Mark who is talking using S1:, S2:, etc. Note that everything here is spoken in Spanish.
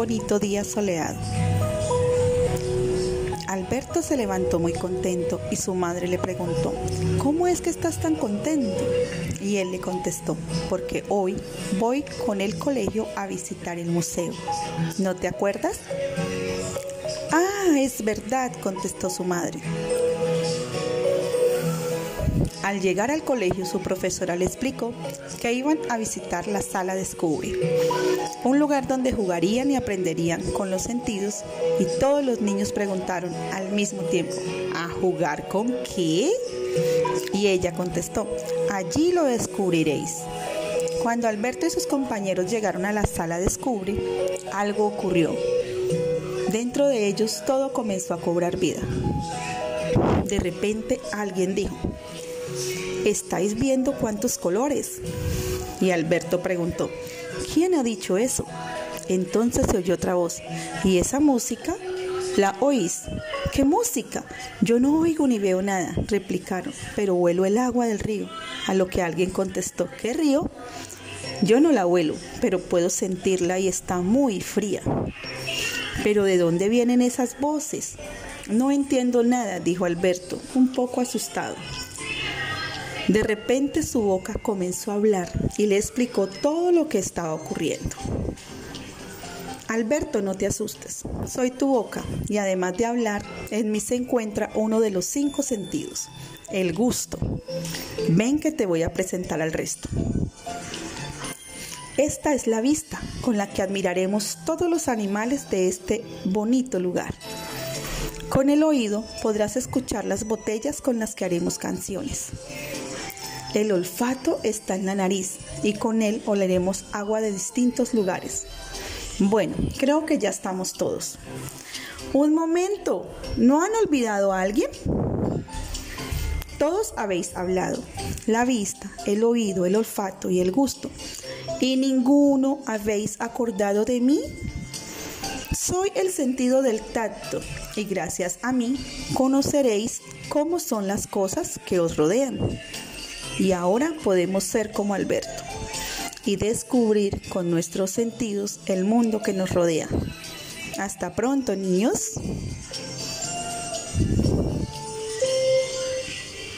S1: bonito día soleado. Alberto se levantó muy contento y su madre le preguntó, ¿cómo es que estás tan contento? Y él le contestó, porque hoy voy con el colegio a visitar el museo. ¿No te acuerdas? Ah, es verdad, contestó su madre. Al llegar al colegio, su profesora le explicó que iban a visitar la sala Descubre, un lugar donde jugarían y aprenderían con los sentidos y todos los niños preguntaron al mismo tiempo, ¿a jugar con qué? Y ella contestó, allí lo descubriréis. Cuando Alberto y sus compañeros llegaron a la sala Descubre, algo ocurrió. Dentro de ellos todo comenzó a cobrar vida. De repente alguien dijo, ¿estáis viendo cuántos colores? Y Alberto preguntó, ¿quién ha dicho eso? Entonces se oyó otra voz, ¿y esa música? ¿La oís? ¿Qué música? Yo no oigo ni veo nada, replicaron, pero huelo el agua del río. A lo que alguien contestó, ¿qué río? Yo no la huelo, pero puedo sentirla y está muy fría. Pero ¿de dónde vienen esas voces? No entiendo nada, dijo Alberto, un poco asustado. De repente su boca comenzó a hablar y le explicó todo lo que estaba ocurriendo. Alberto, no te asustes, soy tu boca y además de hablar, en mí se encuentra uno de los cinco sentidos, el gusto. Ven que te voy a presentar al resto. Esta es la vista con la que admiraremos todos los animales de este bonito lugar. Con el oído podrás escuchar las botellas con las que haremos canciones. El olfato está en la nariz y con él oleremos agua de distintos lugares. Bueno, creo que ya estamos todos. Un momento, ¿no han olvidado a alguien? Todos habéis hablado, la vista, el oído, el olfato y el gusto, y ninguno habéis acordado de mí. Soy el sentido del tacto y gracias a mí conoceréis cómo son las cosas que os rodean y ahora podemos ser como Alberto y descubrir con nuestros sentidos el mundo que nos rodea. Hasta pronto, niños.